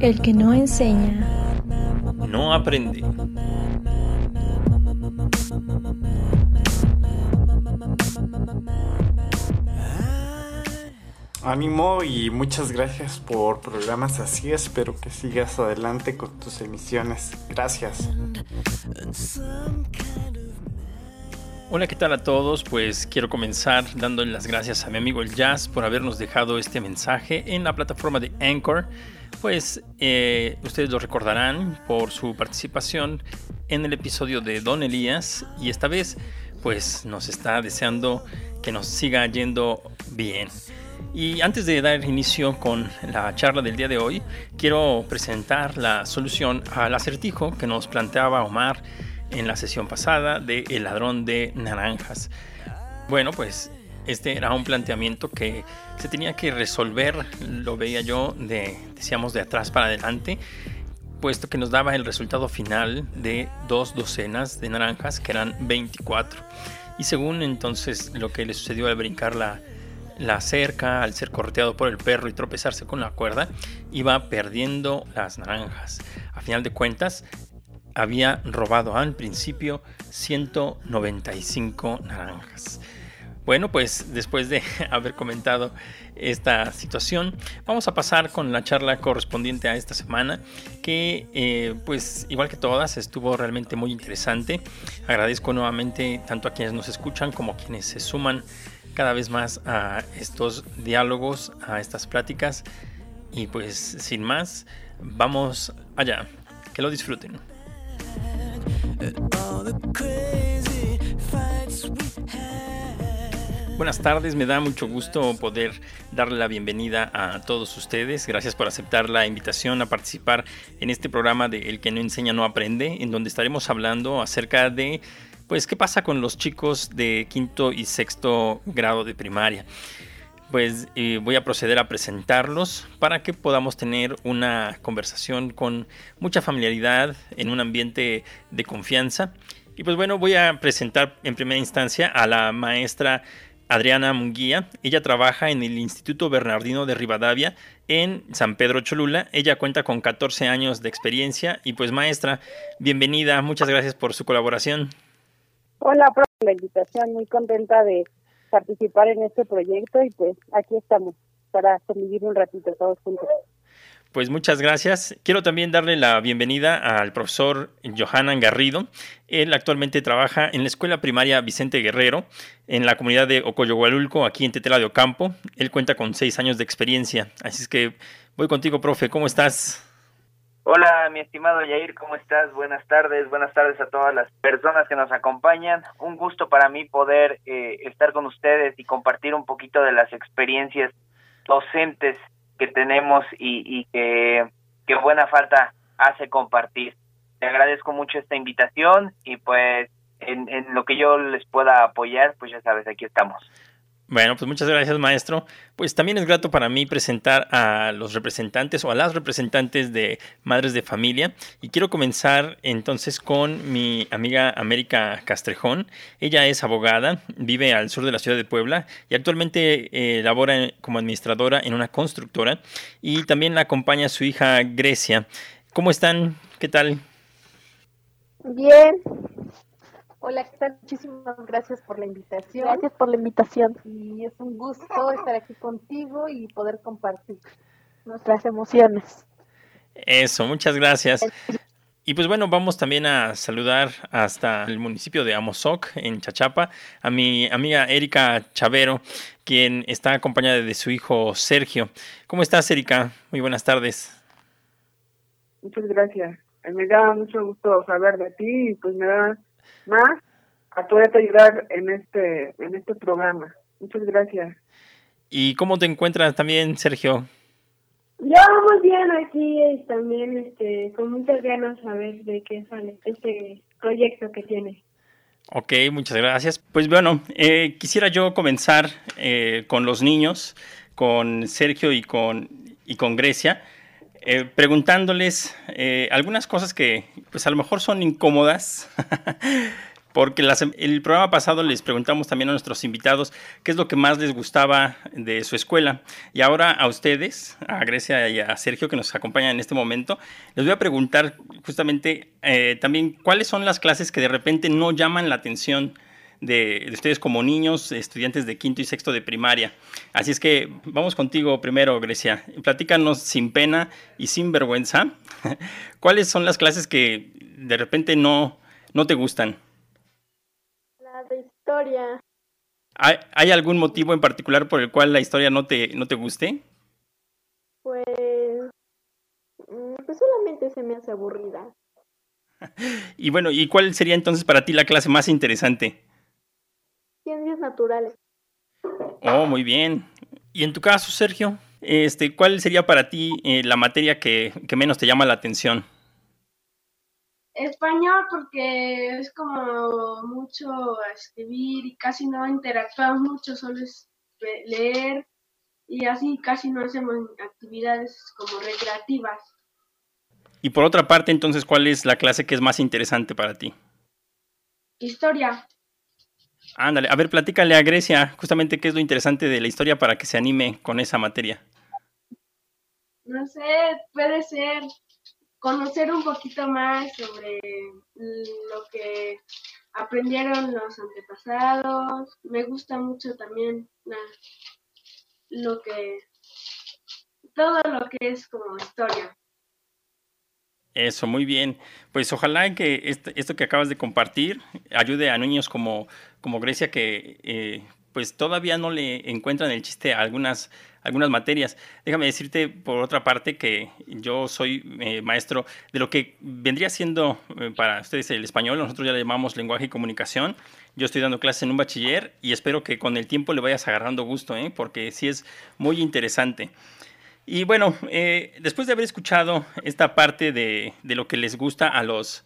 El que no enseña, no aprende. Ánimo y muchas gracias por programas así. Espero que sigas adelante con tus emisiones. Gracias. Hola, ¿qué tal a todos? Pues quiero comenzar dándole las gracias a mi amigo el Jazz por habernos dejado este mensaje en la plataforma de Anchor. Pues eh, ustedes lo recordarán por su participación en el episodio de Don Elías y esta vez pues nos está deseando que nos siga yendo bien. Y antes de dar inicio con la charla del día de hoy, quiero presentar la solución al acertijo que nos planteaba Omar en la sesión pasada de El ladrón de naranjas. Bueno, pues este era un planteamiento que se tenía que resolver, lo veía yo, de, decíamos, de atrás para adelante, puesto que nos daba el resultado final de dos docenas de naranjas, que eran 24. Y según entonces lo que le sucedió al brincar la, la cerca, al ser corteado por el perro y tropezarse con la cuerda, iba perdiendo las naranjas. A final de cuentas, había robado al principio 195 naranjas. Bueno, pues después de haber comentado esta situación, vamos a pasar con la charla correspondiente a esta semana, que eh, pues igual que todas estuvo realmente muy interesante. Agradezco nuevamente tanto a quienes nos escuchan como a quienes se suman cada vez más a estos diálogos, a estas pláticas. Y pues sin más, vamos allá. Que lo disfruten. Buenas tardes, me da mucho gusto poder darle la bienvenida a todos ustedes. Gracias por aceptar la invitación a participar en este programa de El que no enseña no aprende, en donde estaremos hablando acerca de pues qué pasa con los chicos de quinto y sexto grado de primaria. Pues eh, voy a proceder a presentarlos para que podamos tener una conversación con mucha familiaridad en un ambiente de confianza. Y pues bueno, voy a presentar en primera instancia a la maestra Adriana Munguía. Ella trabaja en el Instituto Bernardino de Rivadavia en San Pedro Cholula. Ella cuenta con 14 años de experiencia y pues maestra, bienvenida, muchas gracias por su colaboración. Hola, por la invitación, muy contenta de participar en este proyecto y pues aquí estamos para convivir un ratito todos juntos. Pues muchas gracias. Quiero también darle la bienvenida al profesor Johanan Garrido. Él actualmente trabaja en la escuela primaria Vicente Guerrero, en la comunidad de Ocoyogualulco, aquí en Tetela de Ocampo. Él cuenta con seis años de experiencia. Así es que voy contigo, profe. ¿Cómo estás? Hola, mi estimado Yair, ¿cómo estás? Buenas tardes, buenas tardes a todas las personas que nos acompañan. Un gusto para mí poder eh, estar con ustedes y compartir un poquito de las experiencias docentes que tenemos y, y que, buena falta hace compartir. Te agradezco mucho esta invitación y pues en, en lo que yo les pueda apoyar, pues ya sabes, aquí estamos. Bueno, pues muchas gracias, maestro. Pues también es grato para mí presentar a los representantes o a las representantes de Madres de Familia. Y quiero comenzar entonces con mi amiga América Castrejón. Ella es abogada, vive al sur de la ciudad de Puebla y actualmente eh, labora como administradora en una constructora. Y también la acompaña su hija Grecia. ¿Cómo están? ¿Qué tal? Bien, Hola, ¿qué tal? Muchísimas gracias por la invitación. Gracias por la invitación. Y es un gusto estar aquí contigo y poder compartir nuestras emociones. Eso, muchas gracias. Y pues bueno, vamos también a saludar hasta el municipio de Amozoc, en Chachapa, a mi amiga Erika Chavero, quien está acompañada de su hijo Sergio. ¿Cómo estás, Erika? Muy buenas tardes. Muchas gracias. Me da mucho gusto saber de ti y pues me da más a poderte ayudar en este en este programa. Muchas gracias. ¿Y cómo te encuentras también, Sergio? Yo muy bien aquí también este con muchas ganas a ver de qué sale este proyecto que tiene. Ok, muchas gracias. Pues bueno, eh, quisiera yo comenzar eh, con los niños, con Sergio y con, y con Grecia. Eh, preguntándoles eh, algunas cosas que pues a lo mejor son incómodas, porque el programa pasado les preguntamos también a nuestros invitados qué es lo que más les gustaba de su escuela. Y ahora a ustedes, a Grecia y a Sergio que nos acompañan en este momento, les voy a preguntar justamente eh, también cuáles son las clases que de repente no llaman la atención de, ustedes como niños, estudiantes de quinto y sexto de primaria. Así es que vamos contigo primero, Grecia. Platícanos sin pena y sin vergüenza, ¿cuáles son las clases que de repente no, no te gustan? La de historia. ¿Hay, algún motivo en particular por el cual la historia no te, no te guste? Pues, mm, pues solamente se me hace aburrida. y bueno, ¿y cuál sería entonces para ti la clase más interesante? Ciencias naturales. Oh, muy bien. Y en tu caso, Sergio, este, ¿cuál sería para ti eh, la materia que, menos te llama la atención? Español porque es como mucho escribir y casi no interactuamos mucho, solo es leer y así casi no hacemos actividades como recreativas. Y por otra parte, entonces, ¿cuál es la clase que es más interesante para ti? Historia. Ándale, a ver, platícale a Grecia justamente qué es lo interesante de la historia para que se anime con esa materia. No sé, puede ser conocer un poquito más sobre lo que aprendieron los antepasados. Me gusta mucho también lo que todo lo que es como historia. Eso, muy bien. Pues ojalá que este, esto que acabas de compartir ayude a niños como, como Grecia que eh, pues todavía no le encuentran el chiste a algunas, algunas materias. Déjame decirte por otra parte que yo soy eh, maestro de lo que vendría siendo eh, para ustedes el español, nosotros ya le llamamos lenguaje y comunicación. Yo estoy dando clases en un bachiller y espero que con el tiempo le vayas agarrando gusto, porque sí es muy interesante. Y bueno, eh, después de haber escuchado esta parte de, lo que les gusta a los,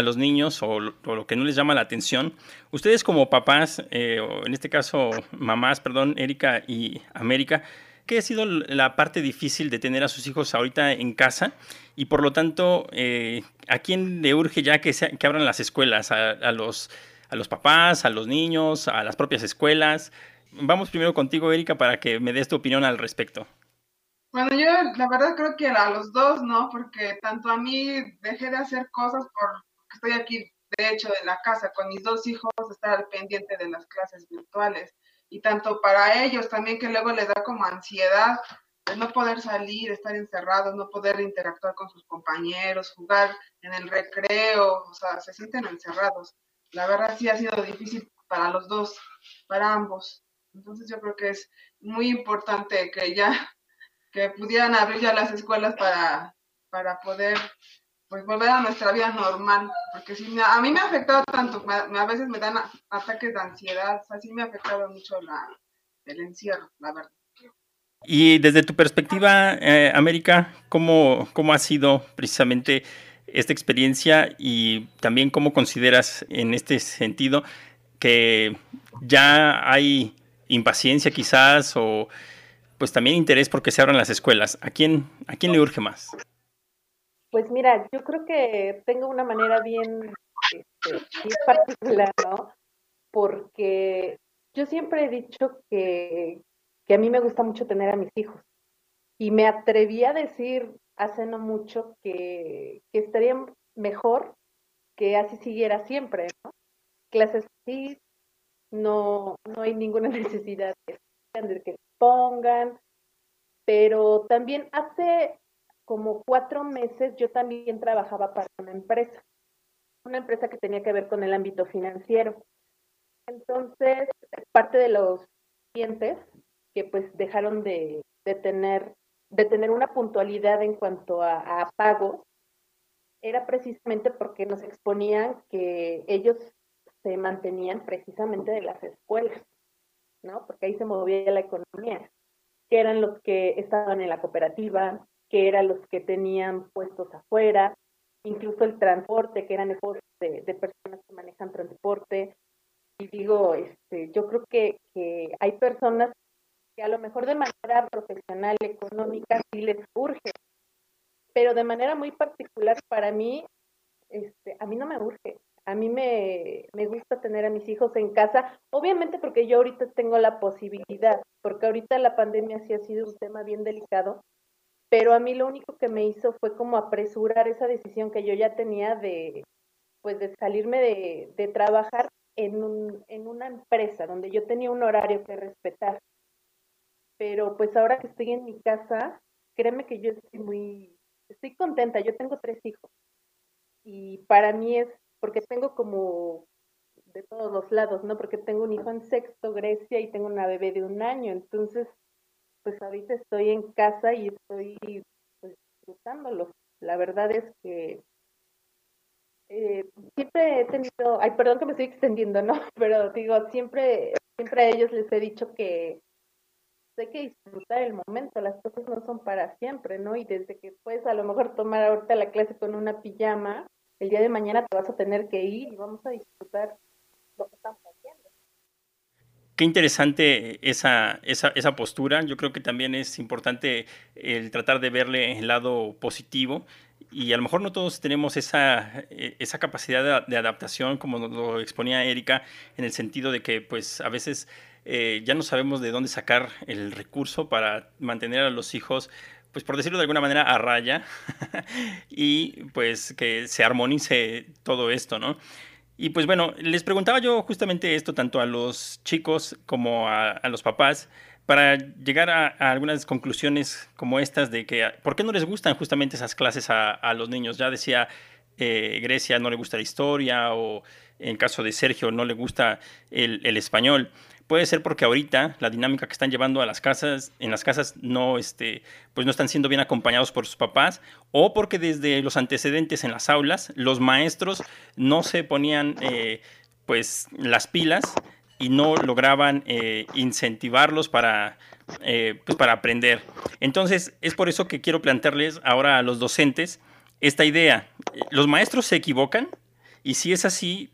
a los niños o, lo que no les llama la atención, ustedes como papás, eh, o en este caso mamás, perdón, Erika y América, ¿qué ha sido la parte difícil de tener a sus hijos ahorita en casa? Y por lo tanto, eh, ¿a quién le urge ya que, que abran las escuelas? ¿A, los, ¿A los papás, a los niños, a las propias escuelas? Vamos primero contigo, Erika, para que me des tu opinión al respecto. Bueno, yo la verdad creo que a los dos, ¿no? Porque tanto a mí dejé de hacer cosas porque estoy aquí, de hecho, en la casa con mis dos hijos, estar al pendiente de las clases virtuales. Y tanto para ellos también que luego les da como ansiedad de no poder salir, estar encerrados, no poder interactuar con sus compañeros, jugar en el recreo, o sea, se sienten encerrados. La verdad sí ha sido difícil para los dos, para ambos. Entonces yo creo que es muy importante que ya que pudieran abrir ya las escuelas para, para poder pues volver a nuestra vida normal, porque si a mí me ha afectado tanto, a veces me dan ataques de ansiedad, así me ha afectado mucho el encierro, la verdad. Y desde tu perspectiva, eh, América, ¿cómo, ¿cómo ha sido precisamente esta experiencia y también cómo consideras en este sentido que ya hay impaciencia quizás o pues también interés porque se abran las escuelas. ¿A quién, a quién le urge más? Pues mira, yo creo que tengo una manera bien, este, particular, ¿no? Porque yo siempre he dicho que, que a mí me gusta mucho tener a mis hijos. Y me atreví a decir hace no mucho que, que estaría mejor que así siguiera siempre, ¿no? Clases así, no, no hay ninguna necesidad de que pongan, pero también hace como cuatro meses yo también trabajaba para una empresa, una empresa que tenía que ver con el ámbito financiero. Entonces, parte de los clientes que pues dejaron de, tener, de tener una puntualidad en cuanto a, a pagos, era precisamente porque nos exponían que ellos se mantenían precisamente de las escuelas. ¿no? Porque ahí se movía la economía, que eran los que estaban en la cooperativa, que eran los que tenían puestos afuera, incluso el transporte, que eran negocios de, personas que manejan transporte. Y digo, este, yo creo que, hay personas que a lo mejor de manera profesional, económica, sí les urge, pero de manera muy particular para mí, este, a mí no me urge. A mí me, me gusta tener a mis hijos en casa, obviamente porque yo ahorita tengo la posibilidad, porque ahorita la pandemia sí ha sido un tema bien delicado, pero a mí lo único que me hizo fue como apresurar esa decisión que yo ya tenía de, pues de salirme de, trabajar en, un, en una empresa donde yo tenía un horario que respetar. Pero pues ahora que estoy en mi casa, créeme que yo estoy muy, estoy contenta, yo tengo tres hijos y para mí es porque tengo como de todos los lados, ¿no? Porque tengo un hijo en sexto, Grecia, y tengo una bebé de un año, entonces, pues ahorita estoy en casa y estoy pues, disfrutándolo. La verdad es que eh, siempre he tenido, ay, perdón que me estoy extendiendo, ¿no? Pero digo, siempre, siempre a ellos les he dicho que hay que disfrutar el momento, las cosas no son para siempre, ¿no? Y desde que puedes a lo mejor tomar ahorita la clase con una pijama, el día de mañana te vas a tener que ir y vamos a disfrutar lo que estamos. Qué interesante esa, esa, esa postura. Yo creo que también es importante el tratar de verle el lado positivo y a lo mejor no todos tenemos esa, esa capacidad de, de, adaptación como lo exponía Erika en el sentido de que pues a veces eh, ya no sabemos de dónde sacar el recurso para mantener a los hijos, pues por decirlo de alguna manera, a raya y pues que se armonice todo esto, ¿no? Y pues bueno, les preguntaba yo justamente esto tanto a los chicos como a, los papás para llegar a, algunas conclusiones como estas de que por qué no les gustan justamente esas clases a, los niños. Ya decía eh, Grecia no le gusta la historia o en caso de Sergio no le gusta el español puede ser porque ahorita la dinámica que están llevando a las casas, en las casas no, este, pues no están siendo bien acompañados por sus papás, o porque desde los antecedentes en las aulas los maestros no se ponían eh, pues las pilas y no lograban eh, incentivarlos para, eh, pues para aprender. Entonces es por eso que quiero plantearles ahora a los docentes esta idea. ¿Los maestros se equivocan? Y si es así,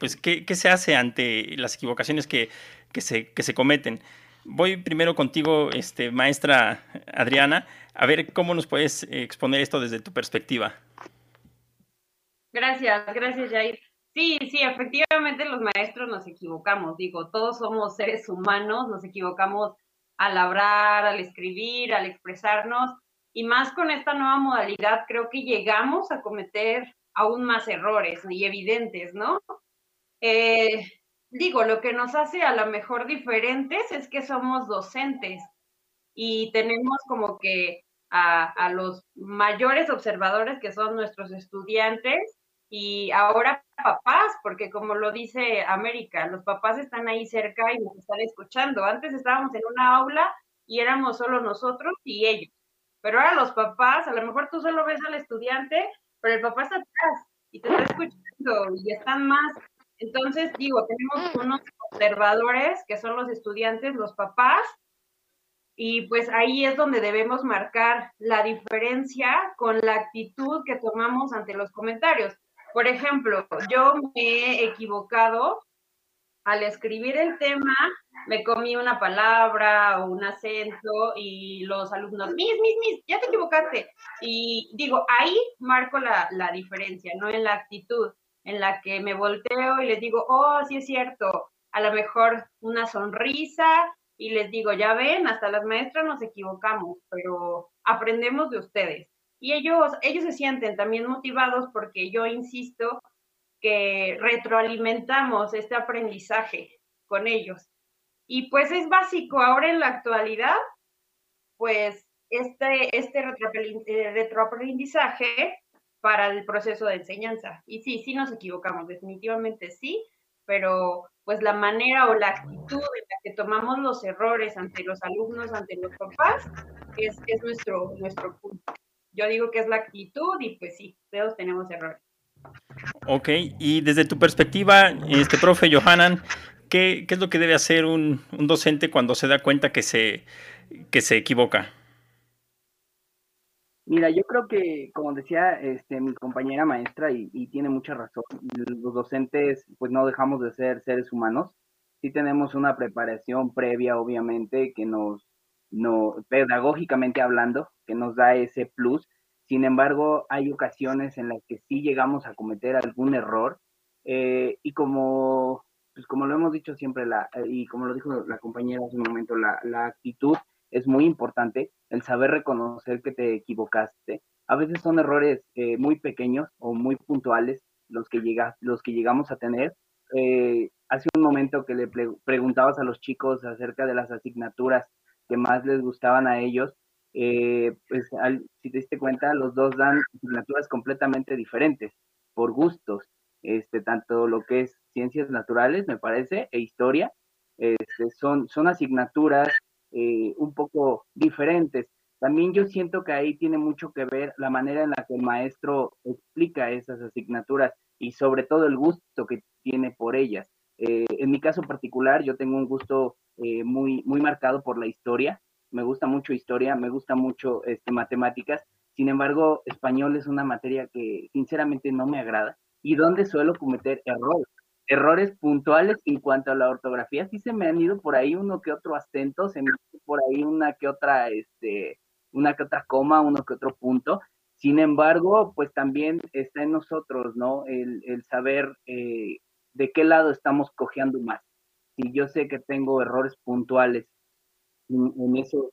pues, ¿qué, ¿qué, se hace ante las equivocaciones que, que, se, que se cometen? Voy primero contigo, este, maestra Adriana, a ver cómo nos puedes exponer esto desde tu perspectiva. Gracias, gracias, Jair. Sí, sí, efectivamente los maestros nos equivocamos, digo, todos somos seres humanos, nos equivocamos al hablar, al escribir, al expresarnos, y más con esta nueva modalidad creo que llegamos a cometer aún más errores y evidentes, ¿no? Eh, digo, lo que nos hace a lo mejor diferentes es que somos docentes y tenemos como que a, los mayores observadores que son nuestros estudiantes y ahora papás, porque como lo dice América, los papás están ahí cerca y nos están escuchando. Antes estábamos en una aula y éramos solo nosotros y ellos. Pero ahora los papás, a lo mejor tú solo ves al estudiante, pero el papá está atrás y te está escuchando y están más. Entonces, digo, tenemos unos observadores que son los estudiantes, los papás, y pues ahí es donde debemos marcar la diferencia con la actitud que tomamos ante los comentarios. Por ejemplo, yo me he equivocado al escribir el tema, me comí una palabra o un acento y los alumnos, mis, mis, mis, ya te equivocaste. Y digo, ahí marco la, la diferencia, no en la actitud, en la que me volteo y les digo, oh, sí es cierto, a lo mejor una sonrisa y les digo, ya ven, hasta las maestras nos equivocamos, pero aprendemos de ustedes. Y ellos, ellos se sienten también motivados porque yo insisto que retroalimentamos este aprendizaje con ellos. Y pues es básico ahora en la actualidad, pues este, este eh, retroaprendizaje para el proceso de enseñanza. Y sí, sí nos equivocamos, definitivamente sí, pero pues la manera o la actitud en la que tomamos los errores ante los alumnos, ante los papás, es, es nuestro, nuestro punto. Yo digo que es la actitud y pues sí, todos tenemos errores. Ok, y desde tu perspectiva, este profe Johanan, ¿qué, qué es lo que debe hacer un, un, docente cuando se da cuenta que se, que se equivoca? Mira, yo creo que, como decía este, mi compañera maestra, y, tiene mucha razón, los docentes pues no dejamos de ser seres humanos, sí tenemos una preparación previa, obviamente, que nos, no, pedagógicamente hablando, que nos da ese plus, sin embargo, hay ocasiones en las que sí llegamos a cometer algún error. Eh, y como, pues como lo hemos dicho siempre, la, y como lo dijo la compañera hace un momento, la, la actitud es muy importante, el saber reconocer que te equivocaste. A veces son errores eh, muy pequeños o muy puntuales los que, llega, los que llegamos a tener. Eh, hace un momento que le preguntabas a los chicos acerca de las asignaturas que más les gustaban a ellos, eh, pues si te diste cuenta, los dos dan asignaturas completamente diferentes, por gustos, este, tanto lo que es ciencias naturales, me parece, e historia, este, son, son asignaturas eh, un poco diferentes. También yo siento que ahí tiene mucho que ver la manera en la que el maestro explica esas asignaturas y sobre todo el gusto que tiene por ellas. Eh, en mi caso particular, yo tengo un gusto eh, muy, muy marcado por la historia. Me gusta mucho historia, me gusta mucho este, matemáticas. Sin embargo, español es una materia que sinceramente no me agrada y donde suelo cometer errores. Errores puntuales en cuanto a la ortografía. Sí se me han ido por ahí uno que otro acento, se me ha por ahí una que otra, este, una que otra coma, uno que otro punto. Sin embargo, pues también está en nosotros, ¿no? El, saber eh, de qué lado estamos cojeando más. Si yo sé que tengo errores puntuales en,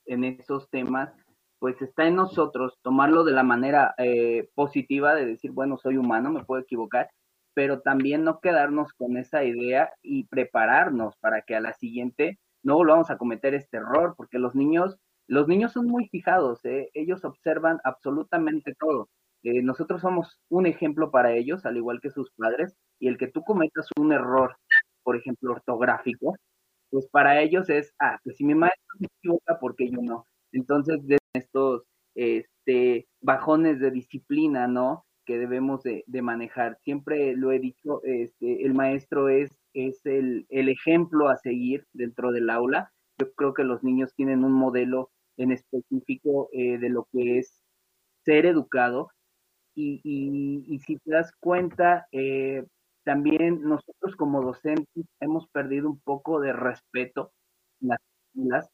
en esos temas, pues está en nosotros tomarlo de la manera eh, positiva de decir, bueno, soy humano, me puedo equivocar, pero también no quedarnos con esa idea y prepararnos para que a la siguiente no volvamos a cometer este error, porque los niños, los niños son muy fijados, ¿eh? ellos observan absolutamente todo. Eh, nosotros somos un ejemplo para ellos, al igual que sus padres, y el que tú cometas un error, por ejemplo, ortográfico, pues para ellos es, ah, pues si mi maestro se equivoca, ¿por qué yo no? Entonces, de estos este, bajones de disciplina, ¿no? Que debemos de, manejar. Siempre lo he dicho, este, el maestro es, es el, el ejemplo a seguir dentro del aula. Yo creo que los niños tienen un modelo en específico eh, de lo que es ser educado. Y, y, si te das cuenta, eh, también nosotros como docentes hemos perdido un poco de respeto en las escuelas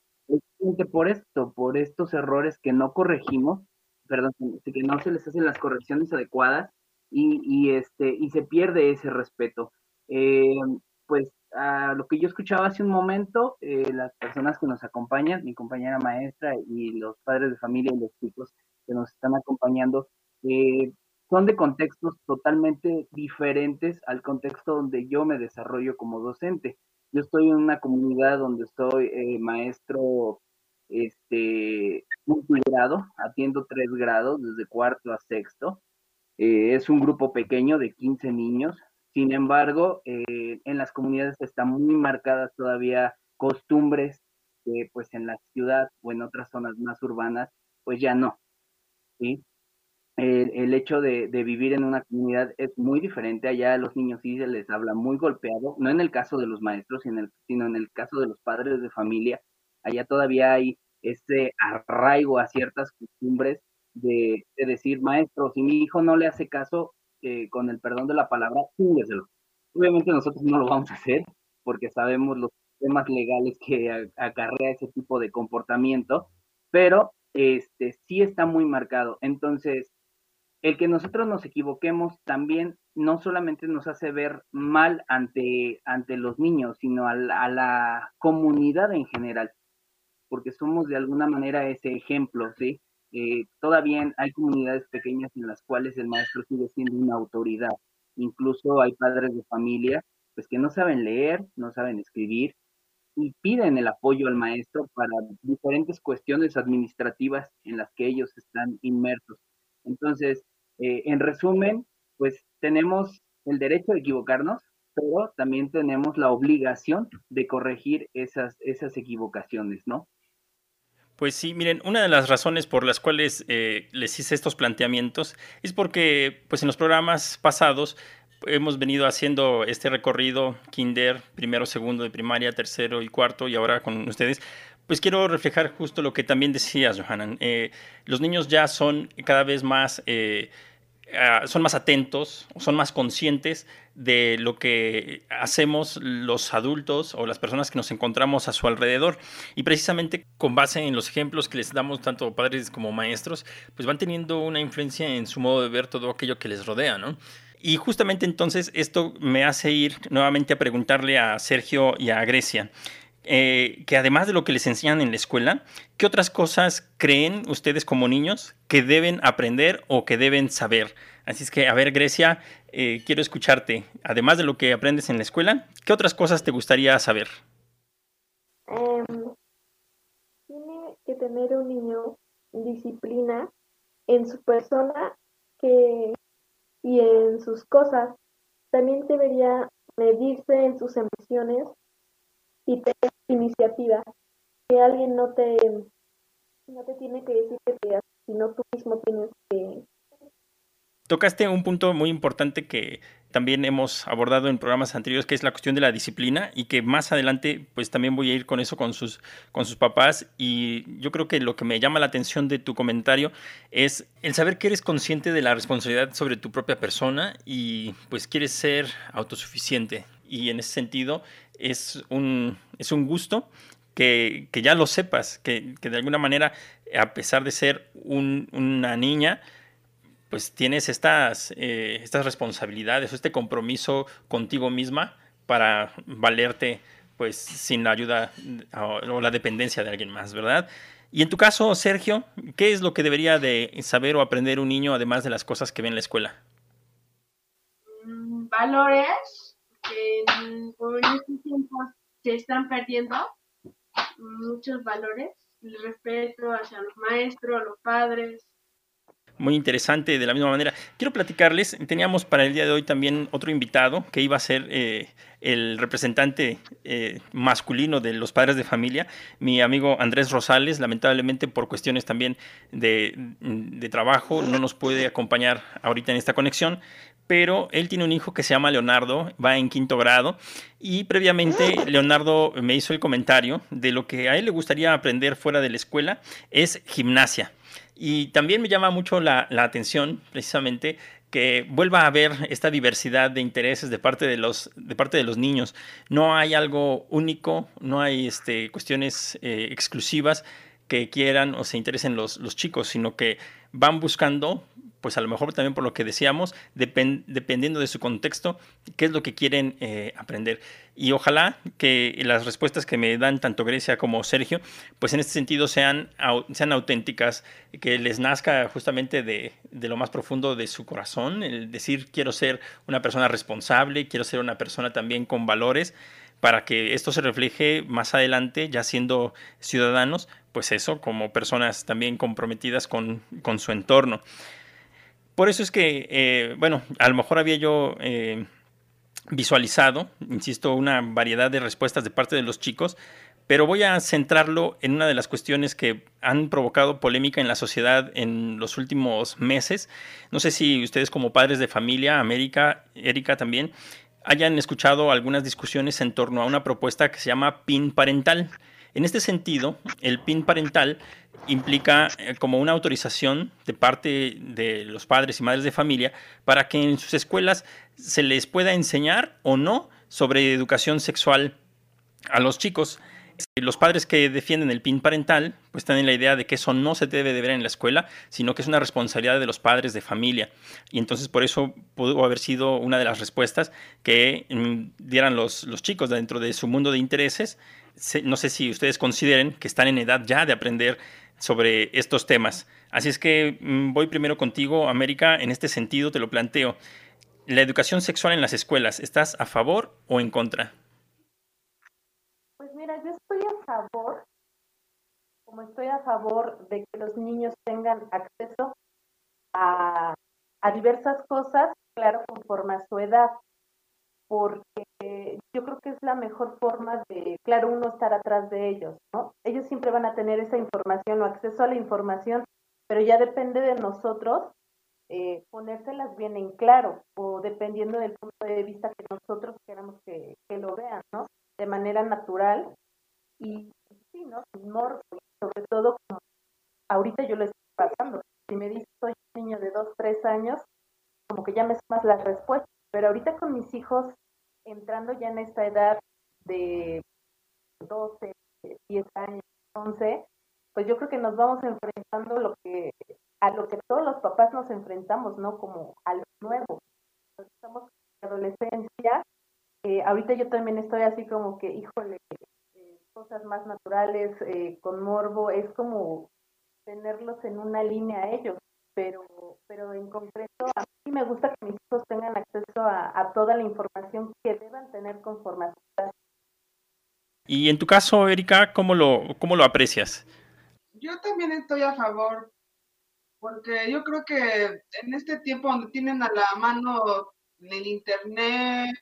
por esto, por estos errores que no corregimos, perdón, que no se les hacen las correcciones adecuadas y, y este, y se pierde ese respeto. Eh, pues a lo que yo escuchaba hace un momento, eh, las personas que nos acompañan, mi compañera maestra y los padres de familia y los chicos que nos están acompañando, eh, son de contextos totalmente diferentes al contexto donde yo me desarrollo como docente. Yo estoy en una comunidad donde soy eh, maestro este, multigrado, atiendo tres grados, desde cuarto a sexto. Eh, es un grupo pequeño de 15 niños. Sin embargo, eh, en las comunidades están muy marcadas todavía costumbres que pues en la ciudad o en otras zonas más urbanas, pues ya no. ¿sí? el, hecho de, vivir en una comunidad es muy diferente. Allá a los niños sí se les habla muy golpeado, no en el caso de los maestros, sino en el, caso de los padres de familia. Allá todavía hay ese arraigo a ciertas costumbres de, decir, maestro, si mi hijo no le hace caso, eh, con el perdón de la palabra, púngeselo. Obviamente nosotros no lo vamos a hacer porque sabemos los temas legales que acarrea ese tipo de comportamiento, pero este sí está muy marcado. Entonces, el que nosotros nos equivoquemos también no solamente nos hace ver mal ante, ante los niños, sino a la, comunidad en general, porque somos de alguna manera ese ejemplo, ¿sí? Eh, todavía hay comunidades pequeñas en las cuales el maestro sigue siendo una autoridad. Incluso hay padres de familia pues que no saben leer, no saben escribir y piden el apoyo al maestro para diferentes cuestiones administrativas en las que ellos están inmersos. Entonces, eh, en resumen, pues tenemos el derecho de equivocarnos, pero también tenemos la obligación de corregir esas, esas equivocaciones, ¿no? Pues sí, miren, una de las razones por las cuales eh, les hice estos planteamientos es porque, pues en los programas pasados hemos venido haciendo este recorrido kinder, primero, segundo de primaria, tercero y cuarto, y ahora con ustedes, pues quiero reflejar justo lo que también decías, Johanan. Eh, los niños ya son cada vez más, eh, ah, son más atentos, son más conscientes de lo que hacemos los adultos o las personas que nos encontramos a su alrededor. Y precisamente con base en los ejemplos que les damos tanto padres como maestros, pues van teniendo una influencia en su modo de ver todo aquello que les rodea, ¿no? Y justamente entonces esto me hace ir nuevamente a preguntarle a Sergio y a Grecia. Eh, que además de lo que les enseñan en la escuela, ¿qué otras cosas creen ustedes como niños que deben aprender o que deben saber? Así es que, a ver, Grecia, eh, quiero escucharte. Además de lo que aprendes en la escuela, ¿qué otras cosas te gustaría saber? Em, tiene que tener un niño disciplina en su persona que, y en sus cosas. También debería medirse en sus emociones y tener iniciativa. Que alguien no te, no te tiene que decir que te sino tú mismo tienes que Tocaste un punto muy importante que también hemos abordado en programas anteriores, que es la cuestión de la disciplina y que más adelante pues también voy a ir con eso con sus, con sus papás y yo creo que lo que me llama la atención de tu comentario es el saber que eres consciente de la responsabilidad sobre tu propia persona y pues quieres ser autosuficiente y en ese sentido es un, es un gusto que, que ya lo sepas, que, que, de alguna manera a pesar de ser un, una niña, pues tienes estas, eh, estas responsabilidades, este compromiso contigo misma para valerte pues sin la ayuda o, la dependencia de alguien más, ¿verdad? Y en tu caso, Sergio, ¿qué es lo que debería de saber o aprender un niño además de las cosas que ve en la escuela? Mm, valores que por este tiempo se están perdiendo, muchos valores, el respeto hacia los maestros, los padres, muy interesante de la misma manera. Quiero platicarles, teníamos para el día de hoy también otro invitado que iba a ser eh, el representante eh, masculino de los padres de familia, mi amigo Andrés Rosales, lamentablemente por cuestiones también de, de trabajo no nos puede acompañar ahorita en esta conexión, pero él tiene un hijo que se llama Leonardo, va en quinto grado, y previamente Leonardo me hizo el comentario de lo que a él le gustaría aprender fuera de la escuela es gimnasia. Y también me llama mucho la, atención, precisamente, que vuelva a haber esta diversidad de intereses de parte de los, de parte de los niños. No hay algo único, no hay este, cuestiones eh, exclusivas que quieran o se interesen los, los chicos, sino que van buscando pues a lo mejor también por lo que decíamos, dependiendo de su contexto, qué es lo que quieren eh, aprender. Y ojalá que las respuestas que me dan tanto Grecia como Sergio, pues en este sentido sean, sean auténticas, que les nazca justamente de, de lo más profundo de su corazón, el decir quiero ser una persona responsable, quiero ser una persona también con valores, para que esto se refleje más adelante, ya siendo ciudadanos, pues eso, como personas también comprometidas con, con su entorno. Por eso es que, eh, bueno, a lo mejor había yo eh, visualizado, insisto, una variedad de respuestas de parte de los chicos, pero voy a centrarlo en una de las cuestiones que han provocado polémica en la sociedad en los últimos meses. No sé si ustedes como padres de familia, América, Erika también, hayan escuchado algunas discusiones en torno a una propuesta que se llama PIN parental. En este sentido, el PIN parental implica eh, como una autorización de parte de los padres y madres de familia para que en sus escuelas se les pueda enseñar o no sobre educación sexual a los chicos. Los padres que defienden el PIN parental pues tienen la idea de que eso no se debe de ver en la escuela, sino que es una responsabilidad de los padres de familia. Y entonces por eso pudo haber sido una de las respuestas que mm, dieran los, los chicos dentro de su mundo de intereses. No sé si ustedes consideren que están en edad ya de aprender sobre estos temas. Así es que mm, voy primero contigo, América, en este sentido te lo planteo. La educación sexual en las escuelas, ¿estás a favor o en contra? Pues mira, yo estoy a favor, como estoy a favor de que los niños tengan acceso a, a diversas cosas, claro, conforme a su edad, porque yo creo que es la mejor forma de, claro, uno estar atrás de ellos, ¿no? Ellos siempre van a tener esa información o acceso a la información, pero ya depende de nosotros eh, ponérselas bien en claro o dependiendo del punto de vista que nosotros queramos que, lo vean, ¿no? De manera natural y sí, ¿no? sobre todo como ahorita yo lo estoy pasando. Si me dices soy un niño de dos, tres años, como que ya me más las respuestas, pero ahorita con mis hijos entrando ya en esta edad de 12, 10 años, 11, pues yo creo que nos vamos enfrentando lo que, a lo que todos los papás nos enfrentamos, ¿no? Como a lo nuevo. adolescencia, eh, ahorita yo también estoy así como que, híjole, eh, cosas más naturales, eh, con morbo, es como tenerlos en una línea a ellos, pero, pero en concreto a mí me gusta que mis hijos tengan acceso a, toda la información que deban tener con formación. Y en tu caso, Erika, ¿cómo lo, cómo lo aprecias? Yo también estoy a favor, porque yo creo que en este tiempo donde tienen a la mano el internet,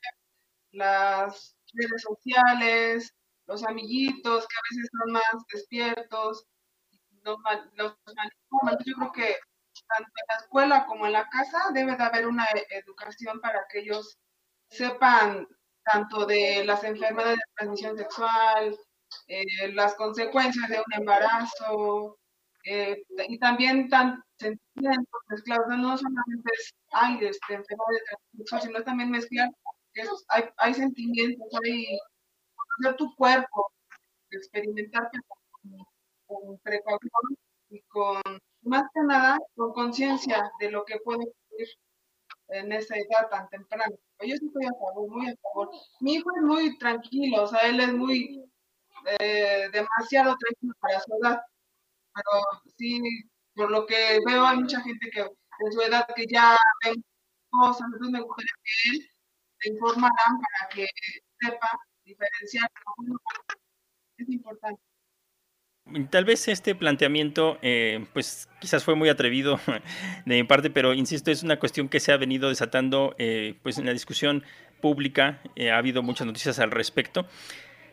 las redes sociales, los amiguitos que a veces son más despiertos, los, los Yo creo que tanto en la escuela como en la casa debe de haber una e-, educación para que ellos sepan tanto de las enfermedades de transmisión sexual, eh, las consecuencias de un embarazo, eh, y también sentimientos mezclados, no solamente es, ay, este, de transmisión sexual, sino también mezclar, hay, hay sentimientos, hay conocer tu cuerpo, experimentarte con, con precaución y con, más que nada, con conciencia de lo que puede ocurrir en esa edad tan temprana. Yo estoy a favor, muy a favor. Mi hijo es muy tranquilo, o sea, él es muy eh, demasiado tranquilo para su edad. Pero sí, por lo que veo, hay mucha gente que en su edad que ya ven cosas, entonces me gustaría que él se informarán para que sepa diferenciar. Es importante. Tal vez este planteamiento, eh, pues quizás fue muy atrevido de mi parte, pero insisto, es una cuestión que se ha venido desatando eh, pues en la discusión pública, eh, ha habido muchas noticias al respecto,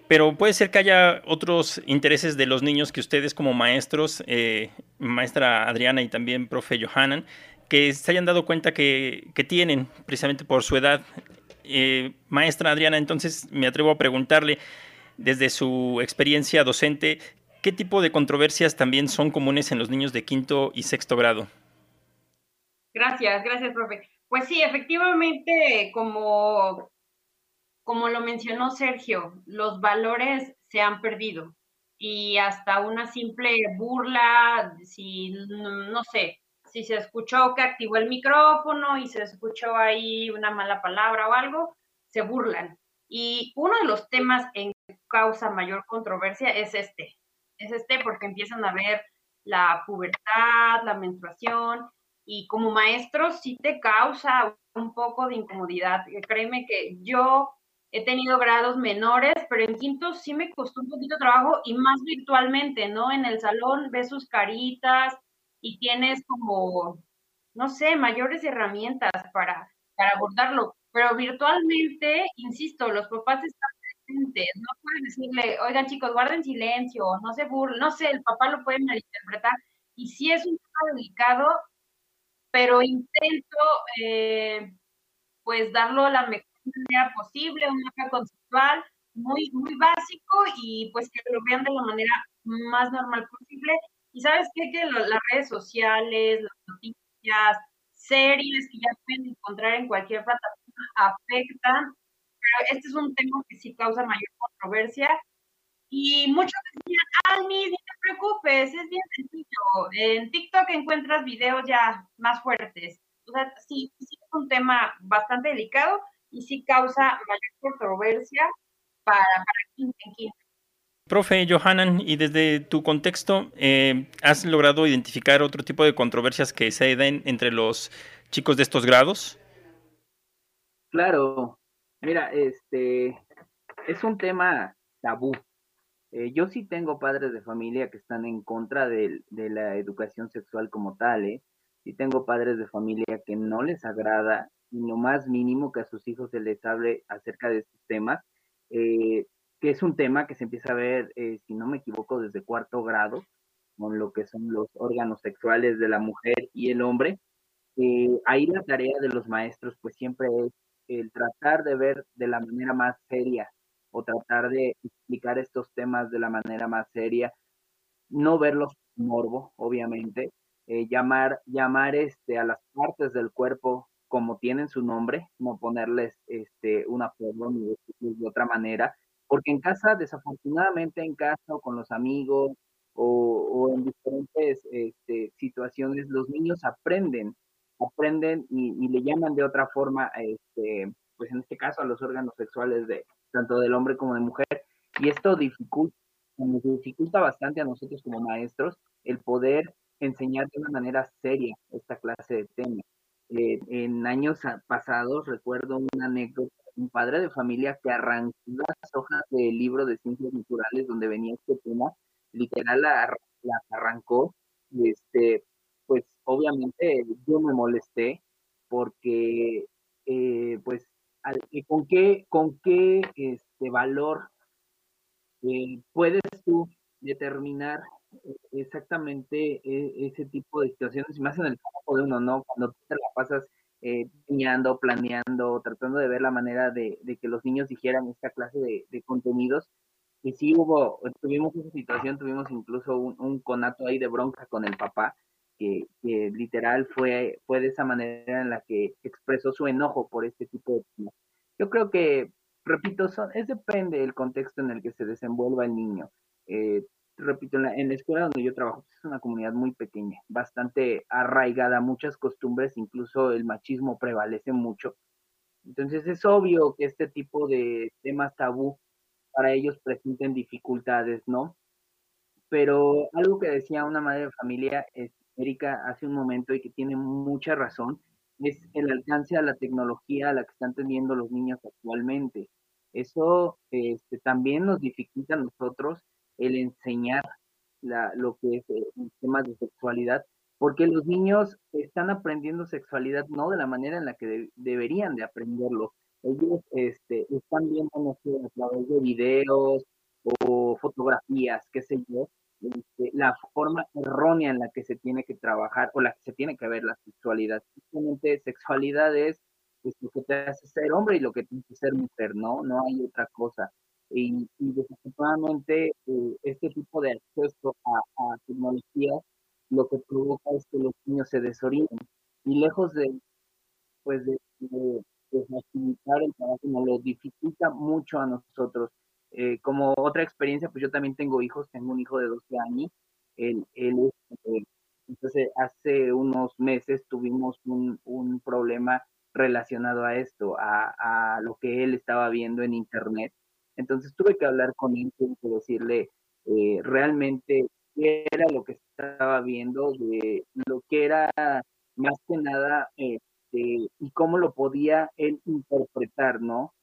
pero puede ser que haya otros intereses de los niños que ustedes como maestros, maestra Adriana y también profe Johanan, que se hayan dado cuenta que, que tienen precisamente por su edad. maestra Adriana, entonces me atrevo a preguntarle, desde su experiencia docente, ¿Qué tipo de controversias también son comunes en los niños de quinto y sexto grado? Gracias, gracias, profe. Pues sí, efectivamente, como, como lo mencionó Sergio, los valores se han perdido y hasta una simple burla, si no sé, si se escuchó que activó el micrófono y se escuchó ahí una mala palabra o algo, se burlan. Y uno de los temas en que causa mayor controversia es este, es este porque empiezan a ver la pubertad, la menstruación, y como maestro sí te causa un poco de incomodidad. Créeme que yo he tenido grados menores, pero en quinto sí me costó un poquito trabajo y más virtualmente, ¿no? En el salón ves sus caritas y tienes como, no sé, mayores herramientas para, para abordarlo. Pero virtualmente, insisto, los papás están no puedes decirle, oigan chicos, guarden silencio, no se burlen, no sé, el papá lo puede malinterpretar. Y sí es un tema delicado, pero intento eh, pues darlo la mejor manera posible, un mapa conceptual muy, muy básico y pues que lo vean de la manera más normal posible. Y sabes qué, que las redes sociales, las noticias, series que ya pueden encontrar en cualquier plataforma afectan este es un tema que sí causa mayor controversia. Y muchos decían, Almi, no te preocupes, es bien sencillo. En TikTok encuentras videos ya más fuertes. O sea, sí, sí es un tema bastante delicado y sí causa mayor controversia para, para quien, Profe Johanan, y desde tu contexto, eh, ¿has logrado identificar otro tipo de controversias que se den entre los chicos de estos grados? Claro, Mira, este es un tema tabú. Eh, yo sí tengo padres de familia que están en contra de, la educación sexual como tal, ¿eh? Tengo padres de familia que no les agrada y lo más mínimo que a sus hijos se les hable acerca de estos temas, eh, que es un tema que se empieza a ver, eh, si no me equivoco, desde cuarto grado, con lo que son los órganos sexuales de la mujer y el hombre. ahí la tarea de los maestros pues siempre es el tratar de ver de la manera más seria o tratar de explicar estos temas de la manera más seria, no verlos morbo, obviamente, eh, llamar, llamar este, a las partes del cuerpo como tienen su nombre, no ponerles este, una forma ni de otra manera, porque en casa, desafortunadamente en casa o con los amigos o, en diferentes este, situaciones, los niños aprenden aprenden y, le llaman de otra forma este, pues en este caso a los órganos sexuales de tanto del hombre como de mujer. Y esto dificulta, nos dificulta bastante a nosotros como maestros el poder enseñar de una manera seria esta clase de temas. Eh, en años pasados recuerdo una anécdota, un padre de familia que arrancó las hojas del libro de ciencias naturales donde venía este tema, literal la, arrancó, este, pues obviamente yo me molesté porque eh, pues eh, con qué, con qué este valor puedes tú determinar exactamente e, ese tipo de situaciones, y más en el campo de uno, ¿no? Cuando te la pasas eh, planeando, tratando de ver la manera de, que los niños dijeran esta clase de, contenidos. Y sí hubo, tuvimos esa situación, tuvimos incluso un, conato ahí de bronca con el papá, que, literal fue, fue de esa manera en la que expresó su enojo por este tipo de temas. Yo creo que, repito, son, es depende del contexto en el que se desenvuelva el niño. Eh, repito, en la, en la, escuela donde yo trabajo pues, es una comunidad muy pequeña, bastante arraigada, muchas costumbres, incluso el machismo prevalece mucho. Entonces es obvio que este tipo de temas tabú para ellos presenten dificultades, ¿no? Pero algo que decía una madre de familia, Erika, hace un momento y que tiene mucha razón, es el alcance a la tecnología a la que están teniendo los niños actualmente. Eso este, también nos dificulta a nosotros el enseñar la, lo que es eh, tema de sexualidad, porque los niños están aprendiendo sexualidad no de la manera en la que deberían de aprenderlo. Ellos este, están viendo, a través de videos o fotografías, qué sé yo, este, la forma errónea en la que se tiene que trabajar o la que se tiene que ver la sexualidad. Simplemente sexualidad es pues, lo que te hace ser hombre y lo que te hace ser mujer, ¿no? No hay otra cosa. Y, desafortunadamente eh, este tipo de acceso a, tecnología lo que provoca es que los niños se desorienten y lejos de pues de, facilitar el trabajo nos lo dificulta mucho a nosotros eh, como otra experiencia pues yo también tengo hijos tengo un hijo de 12 años él, él eh, entonces hace unos meses tuvimos un, un problema relacionado a esto a, a lo que él estaba viendo en internet entonces tuve que hablar con él, que decirle eh, realmente qué era lo que estaba viendo, de lo que era más que nada este, y cómo lo podía él interpretar, ¿no?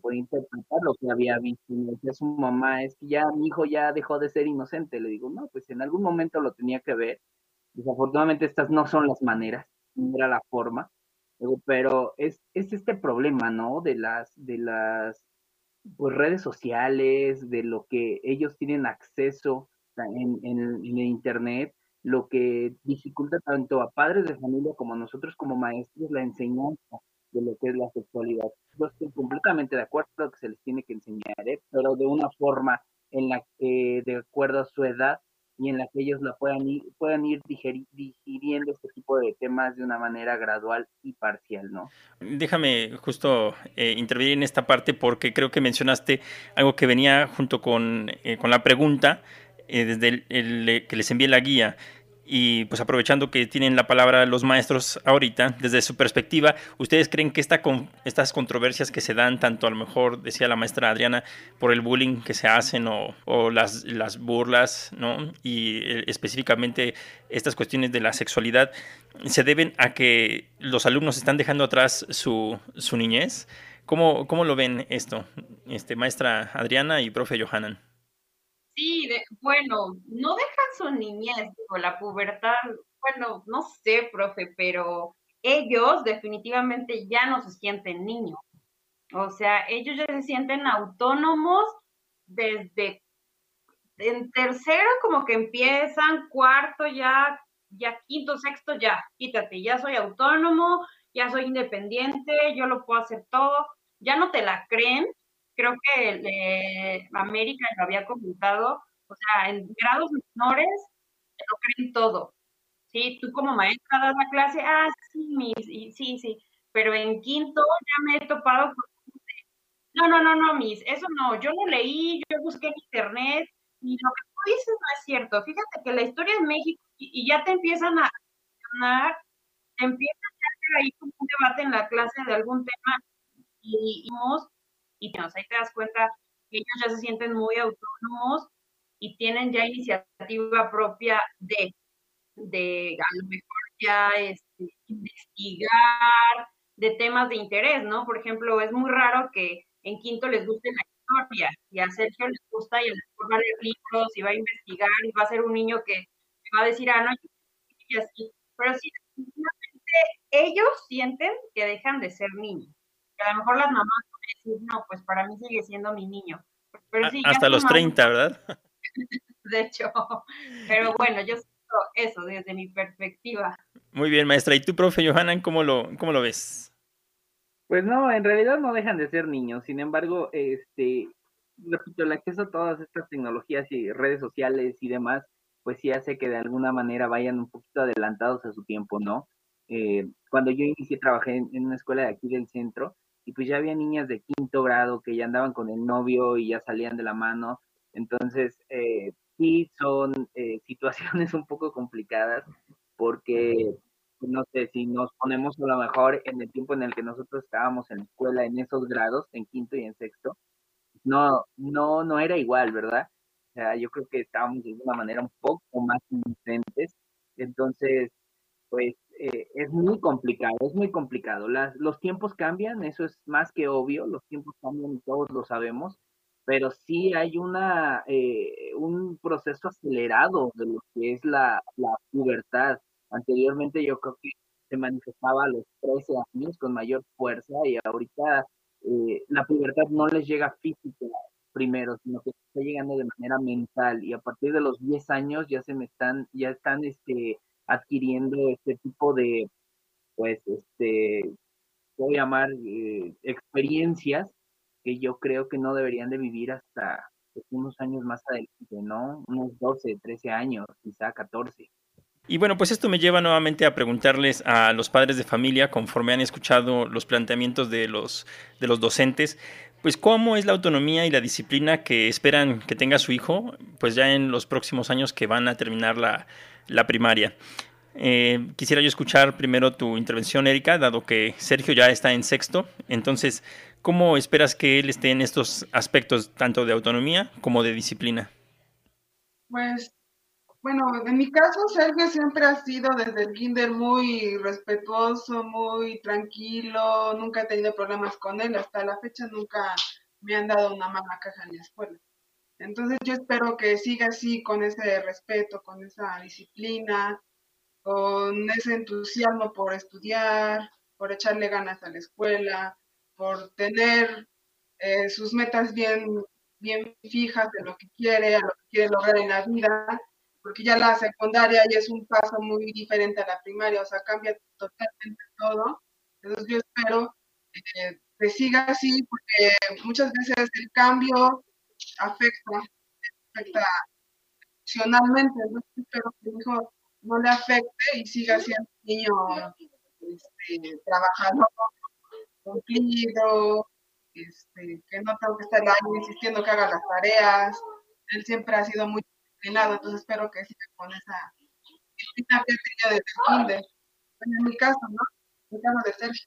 Podía interpretar lo que había visto. Y decía su mamá, es que ya mi hijo ya dejó de ser inocente. Le digo, no, pues en algún momento lo tenía que ver. Desafortunadamente estas no son las maneras, no era la forma. Pero es, es este problema, ¿no? De las, de las pues, redes sociales, de lo que ellos tienen acceso en, en, el Internet, lo que dificulta tanto a padres de familia como a nosotros como maestros la enseñanza de lo que es la sexualidad. Yo estoy completamente de acuerdo que se les tiene que enseñar, ¿eh? pero de una forma en la que, de acuerdo a su edad, y en la que ellos la puedan ir, puedan ir digiriendo este tipo de temas de una manera gradual y parcial, ¿no? Déjame justo eh, intervenir en esta parte porque creo que mencionaste algo que venía junto con, eh, con la pregunta eh, desde el, que les envié la guía y pues aprovechando que tienen la palabra los maestros ahorita, desde su perspectiva, ¿ustedes creen que esta con, estas controversias que se dan, tanto a lo mejor, decía la maestra Adriana, por el bullying que se hacen o, o las, las burlas, ¿no? Y eh, específicamente estas cuestiones de la sexualidad, se deben a que los alumnos están dejando atrás su, su niñez? ¿Cómo, ¿Cómo lo ven esto, este, maestra Adriana y profe Johanan? Sí, bueno, no dejan su niñez, digo, la pubertad, bueno, no sé, profe, pero ellos definitivamente ya no se sienten niños. O sea, ellos ya se sienten autónomos desde en tercero como que empiezan, cuarto ya, ya quinto, sexto, ya, quítate, ya soy autónomo, ya soy independiente, yo lo puedo hacer todo, ya no te la creen creo que América lo había comentado, o sea, en grados menores lo creen todo. Sí, tú como maestra das la clase, ah, sí, mis, y, sí, sí, pero en quinto ya me he topado con... No, no, no, no, mis, eso no, yo lo leí, yo busqué en internet, y lo que tú dices no es cierto. Fíjate que la historia de México, y, ya te empiezan a te empiezan a hacer ahí como un debate en la clase de algún tema, y, y pues, ahí te das cuenta que ellos ya se sienten muy autónomos y tienen ya iniciativa propia de, de a lo mejor ya este, investigar de temas de interés, ¿no? Por ejemplo, es muy raro que en quinto les guste la historia y a Sergio les gusta y les va a leer libros y va a investigar y va a ser un niño que va a decir, ah, no, y así. Pero sí, ellos sienten que dejan de ser niños. a lo mejor las mamás a decir, no, pues para mí sigue siendo mi niño. Pero sí, Hasta los 30, ¿verdad? De hecho, pero bueno, yo siento eso desde mi perspectiva. Muy bien, maestra. ¿Y tú, profe Johanan, cómo lo, cómo lo ves? Pues no, en realidad no dejan de ser niños. Sin embargo, este, repito, el acceso a todas estas tecnologías y redes sociales y demás, pues sí hace que de alguna manera vayan un poquito adelantados a su tiempo, ¿no? Eh, cuando yo inicié, trabajé en, una escuela de aquí del centro y pues ya había niñas de quinto grado que ya andaban con el novio y ya salían de la mano. Entonces, eh, sí son eh, situaciones un poco complicadas porque, no sé, si nos ponemos a lo mejor en el tiempo en el que nosotros estábamos en la escuela, en esos grados, en quinto y en sexto, no, no, no era igual, ¿verdad? O sea, yo creo que estábamos de alguna manera un poco más inocentes. Entonces, pues eh, es muy complicado, es muy complicado. Las, los tiempos cambian, eso es más que obvio, los tiempos cambian y todos lo sabemos, pero sí hay una, eh, un proceso acelerado de lo que es la, la pubertad. Anteriormente yo creo que se manifestaba a los 13 años con mayor fuerza y ahorita eh, la pubertad no les llega física primero, sino que está llegando de manera mental y a partir de los 10 años ya se me están, ya están este, adquiriendo este tipo de, pues, este, a llamar eh, experiencias que yo creo que no deberían de vivir hasta pues, unos años más adelante, ¿no? Unos 12, 13 años, quizá 14. Y bueno, pues esto me lleva nuevamente a preguntarles a los padres de familia, conforme han escuchado los planteamientos de los, de los docentes, pues cómo es la autonomía y la disciplina que esperan que tenga su hijo, pues ya en los próximos años que van a terminar la, la primaria. Eh, quisiera yo escuchar primero tu intervención, Erika, dado que Sergio ya está en sexto. Entonces, ¿cómo esperas que él esté en estos aspectos tanto de autonomía como de disciplina? Pues, bueno, en mi caso, Sergio siempre ha sido desde el kinder muy respetuoso, muy tranquilo, nunca he tenido problemas con él, hasta la fecha nunca me han dado una mala caja en la escuela. Entonces yo espero que siga así con ese respeto, con esa disciplina, con ese entusiasmo por estudiar, por echarle ganas a la escuela, por tener eh, sus metas bien, bien fijas de lo que quiere, a lo que quiere lograr en la vida, porque ya la secundaria ya es un paso muy diferente a la primaria, o sea, cambia totalmente todo. Entonces yo espero eh, que siga así, porque muchas veces el cambio afecta, afecta emocionalmente, espero que mi hijo no le afecte y siga siendo un niño este, trabajador, cumplido, este, que no tengo que estar ahí insistiendo que haga las tareas. Él siempre ha sido muy disciplinado, entonces espero que siga con esa disciplina que tenido desde el. En mi caso, ¿no? En mi caso de Sergio.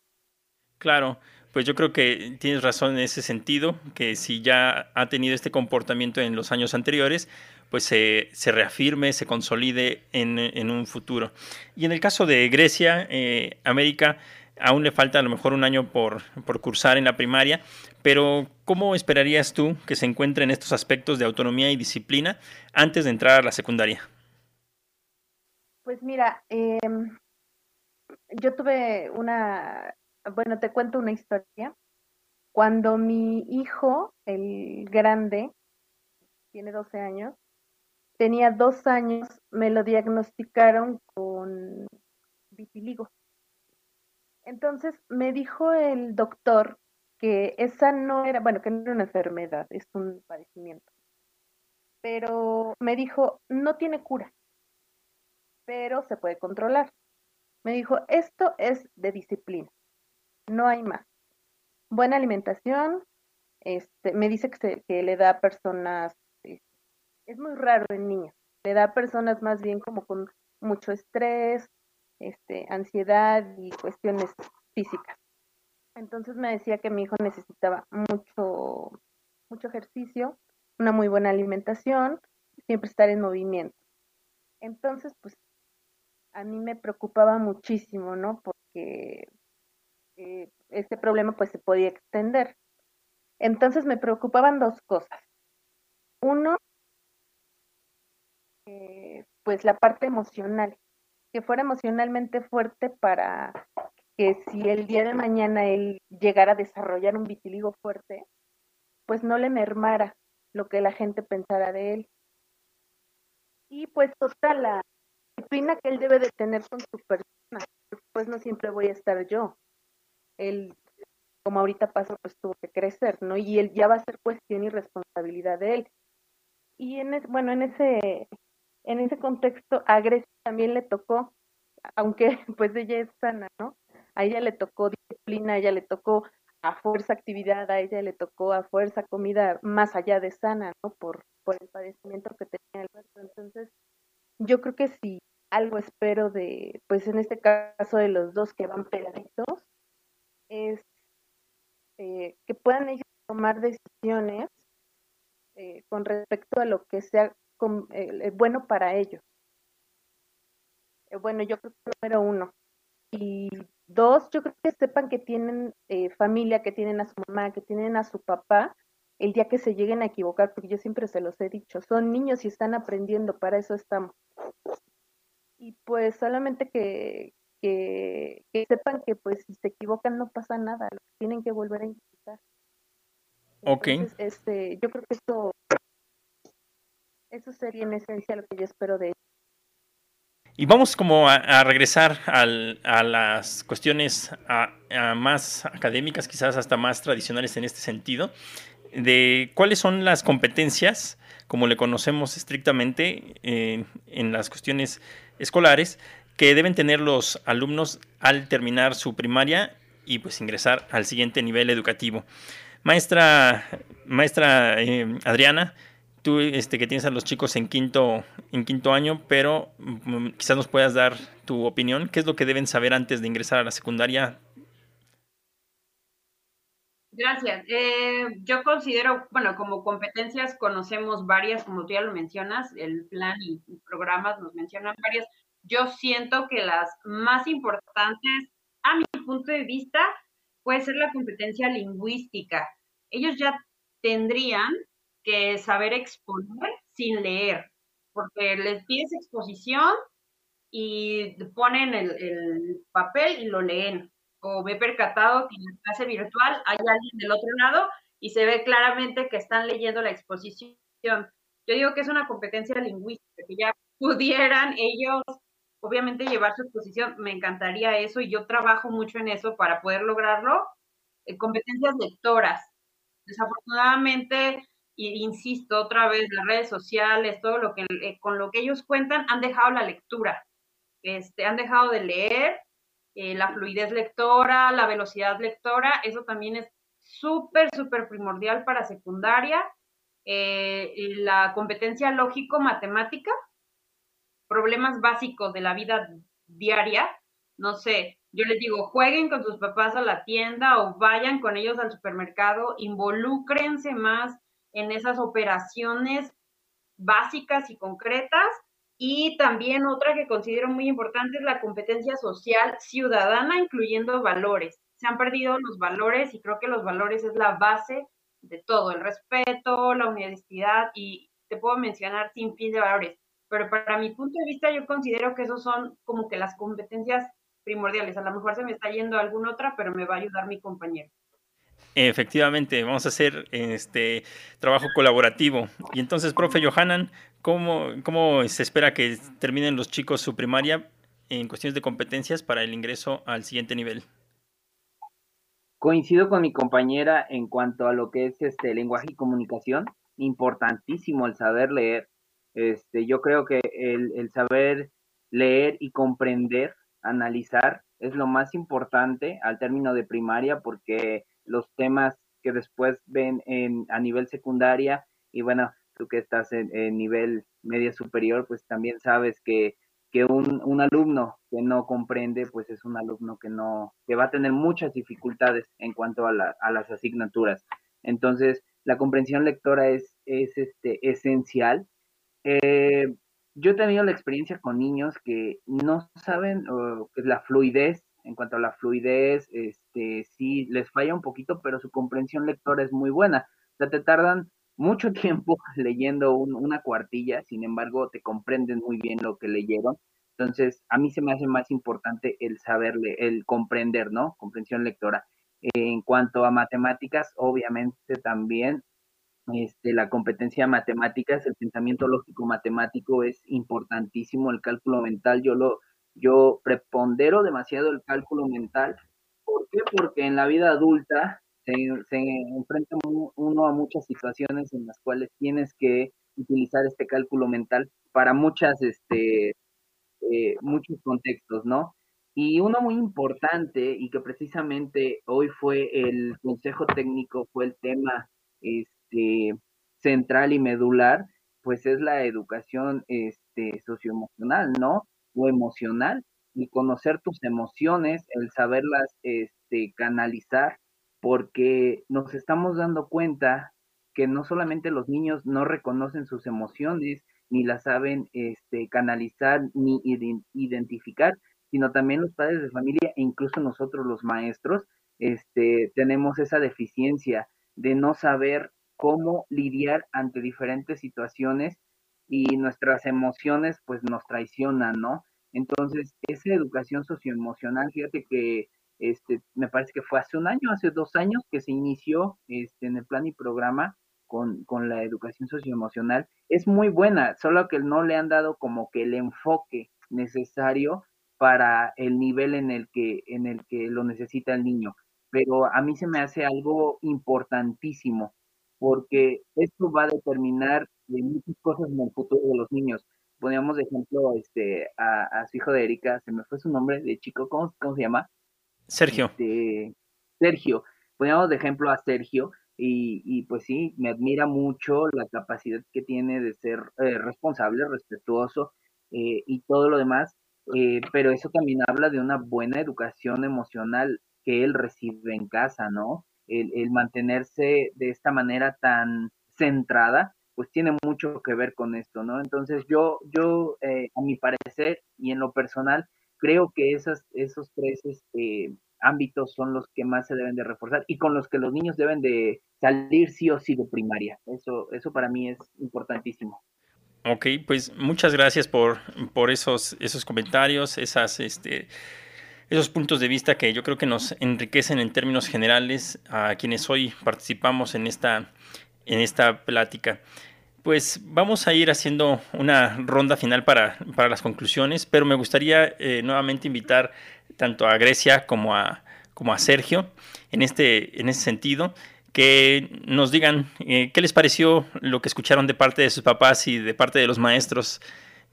Claro, pues yo creo que tienes razón en ese sentido, que si ya ha tenido este comportamiento en los años anteriores, pues se, reafirme, se consolide en, un futuro. Y en el caso de Grecia, eh, América, aún le falta a lo mejor un año por, por cursar en la primaria, pero ¿cómo esperarías tú que se encuentren estos aspectos de autonomía y disciplina antes de entrar a la secundaria? Pues mira, em, yo tuve una, bueno, te cuento una historia. Cuando mi hijo, el grande, tiene 12 años, tenía dos años, me lo diagnosticaron con vitiligo. Entonces me dijo el doctor que esa no era, bueno, que no era una enfermedad, es un padecimiento. Pero me dijo, no tiene cura, pero se puede controlar. Me dijo, esto es de disciplina, no hay más. Buena alimentación, este, me dice que, que le da a personas es muy raro en niños. Le da a personas más bien como con mucho estrés, este, ansiedad y cuestiones físicas. Entonces me decía que mi hijo necesitaba mucho, mucho ejercicio, una muy buena alimentación, siempre estar en movimiento. Entonces, pues a mí me preocupaba muchísimo, ¿no? Porque eh, este problema pues se podía extender. Entonces me preocupaban dos cosas. Uno, eh, pues la parte emocional, que fuera emocionalmente fuerte para que si el día de mañana él llegara a desarrollar un vitiligo fuerte, pues no le mermara lo que la gente pensara de él. Y pues total, la disciplina que él debe de tener con su persona, pues no siempre voy a estar yo. Él, como ahorita pasó, pues tuvo que crecer, ¿no? Y él ya va a ser cuestión y responsabilidad de él. Y en bueno, en ese, en ese contexto, a Grecia también le tocó, aunque pues ella es sana, ¿no? a ella le tocó disciplina, a ella le tocó a fuerza actividad, a ella le tocó a fuerza comida más allá de sana, ¿no? Por, por el padecimiento que tenía el cuerpo. Entonces, yo creo que si algo espero de, pues en este caso de los dos que van pegaditos, es eh, que puedan ellos tomar decisiones eh, con respecto a lo que sea eh, bueno para ellos. bueno, yo creo que número uno. Y Dos, yo creo que sepan que tienen eh, familia, que tienen a su mamá, que tienen a su papá, el día que se lleguen a equivocar, porque yo siempre se los he dicho, son niños y están aprendiendo, para eso estamos. Y pues solamente que, que, sepan que pues si se equivocan no pasa nada, tienen que volver a intentar. Ok. este, yo creo que eso, eso sería en esencia lo que yo espero de ellos. Y vamos como a, regresar a las cuestiones más académicas, quizás hasta más tradicionales en este sentido, de cuáles son las competencias, como le conocemos estrictamente en las cuestiones escolares, que deben tener los alumnos al terminar su primaria y pues ingresar al siguiente nivel educativo. Maestra, maestra eh, Adriana, tú este, que tienes a los chicos en quinto, en quinto año, pero mm, quizás nos puedas dar tu opinión. ¿Qué es lo que deben saber antes de ingresar a la secundaria? Gracias. Eh, yo considero, bueno, como competencias conocemos varias, como tú ya lo mencionas, el plan y programas nos mencionan varias. Yo siento que las más importantes, a mi punto de vista, puede ser la competencia lingüística. Ellos ya tendrían que saber exponer sin leer, porque les pides exposición y ponen el, papel y lo leen. O me he percatado que en la clase virtual hay alguien del otro lado y se ve claramente que están leyendo la exposición. Yo digo que es una competencia lingüística, que ya pudieran ellos, obviamente, llevar su exposición. Me encantaría eso y yo trabajo mucho en eso para poder lograrlo. Eh, competencias lectoras. Desafortunadamente, insisto otra vez, las redes sociales, todo lo que eh, con lo que ellos cuentan, han dejado la lectura, este, han dejado de leer, eh, la fluidez lectora, la velocidad lectora, eso también es súper, súper primordial para secundaria. Eh, la competencia lógico-matemática, problemas básicos de la vida diaria, no sé, yo les digo, jueguen con sus papás a la tienda o vayan con ellos al supermercado, involúcrense más en esas operaciones básicas y concretas. Y también otra que considero muy importante es la competencia social ciudadana, incluyendo valores. Se han perdido los valores y creo que los valores es la base de todo, el respeto, la honestidad y te puedo mencionar sin fin de valores. Pero para mi punto de vista yo considero que esos son como que las competencias primordiales. A lo mejor se me está yendo alguna otra, pero me va a ayudar mi compañero. Efectivamente, vamos a hacer este trabajo colaborativo. Y entonces, profe Johanan, ¿cómo, ¿cómo se espera que terminen los chicos su primaria en cuestiones de competencias para el ingreso al siguiente nivel? Coincido con mi compañera en cuanto a lo que es este lenguaje y comunicación. Importantísimo el saber leer. Este, yo creo que el, el saber leer y comprender, analizar, es lo más importante al término de primaria porque los temas que después ven en, a nivel secundaria y bueno, tú que estás en, nivel media superior, pues también sabes que que un, un, alumno que no comprende, pues es un alumno que no, que va a tener muchas dificultades en cuanto a, la, a las asignaturas. Entonces, la comprensión lectora es, es este, esencial. Eh, yo he tenido la experiencia con niños que no saben uh, la fluidez, en cuanto a la fluidez, este, sí les falla un poquito, pero su comprensión lectora es muy buena. O sea, te tardan mucho tiempo leyendo una cuartilla, sin embargo, te comprenden muy bien lo que leyeron. Entonces, a mí se me hace más importante el saberle, el comprender, ¿no? Comprensión lectora. En cuanto a matemáticas, obviamente también este, la competencia matemáticas, el pensamiento lógico matemático es importantísimo, el cálculo mental, yo lo, yo prepondero demasiado el cálculo mental. ¿Por qué? Porque en la vida adulta se, se enfrenta uno a muchas situaciones en las cuales tienes que utilizar este cálculo mental para muchas, este, eh, muchos contextos, ¿no? Y uno muy importante y que precisamente hoy fue el consejo técnico, fue el tema este, central y medular, pues es la educación este, socioemocional, ¿no? O emocional, y conocer tus emociones, el saberlas este, canalizar, porque nos estamos dando cuenta que no solamente los niños no reconocen sus emociones, ni las saben este, canalizar, ni identificar, sino también los padres de familia e incluso nosotros los maestros, este, tenemos esa deficiencia de no saber cómo lidiar ante diferentes situaciones y nuestras emociones pues nos traicionan, ¿no? Entonces, esa educación socioemocional, fíjate que este, me parece que fue hace un año, hace dos años que se inició este, en el plan y programa con, con la educación socioemocional, es muy buena, solo que no le han dado como que el enfoque necesario para el nivel en el que, en el que lo necesita el niño. Pero a mí se me hace algo importantísimo, porque esto va a determinar muchas cosas en el futuro de los niños. Poníamos de ejemplo este, a, su hijo de Erika, se me fue su nombre de chico, ¿cómo, cómo se llama? Sergio. Este, Sergio. Poníamos de ejemplo a Sergio y, y, pues sí, me admira mucho la capacidad que tiene de ser eh, responsable, respetuoso eh, y todo lo demás, eh, pero eso también habla de una buena educación emocional que él recibe en casa, ¿no? El, el mantenerse de esta manera tan centrada, pues tiene mucho que ver con esto, ¿no? Entonces yo, yo a mi parecer y en lo personal, creo que esas, esos tres este, ámbitos son los que más se deben de reforzar y con los que los niños deben de salir sí o sí de primaria. Eso, eso para mí es importantísimo. Ok, pues muchas gracias por, por esos, esos comentarios, esas, este, esos puntos de vista que yo creo que nos enriquecen en términos generales a quienes hoy participamos en esta, en esta plática. Pues vamos a ir haciendo una ronda final para, para las conclusiones, pero me gustaría eh, nuevamente invitar tanto a Grecia como a, como a Sergio en este, en ese sentido que nos digan eh, qué les pareció lo que escucharon de parte de sus papás y de parte de los maestros.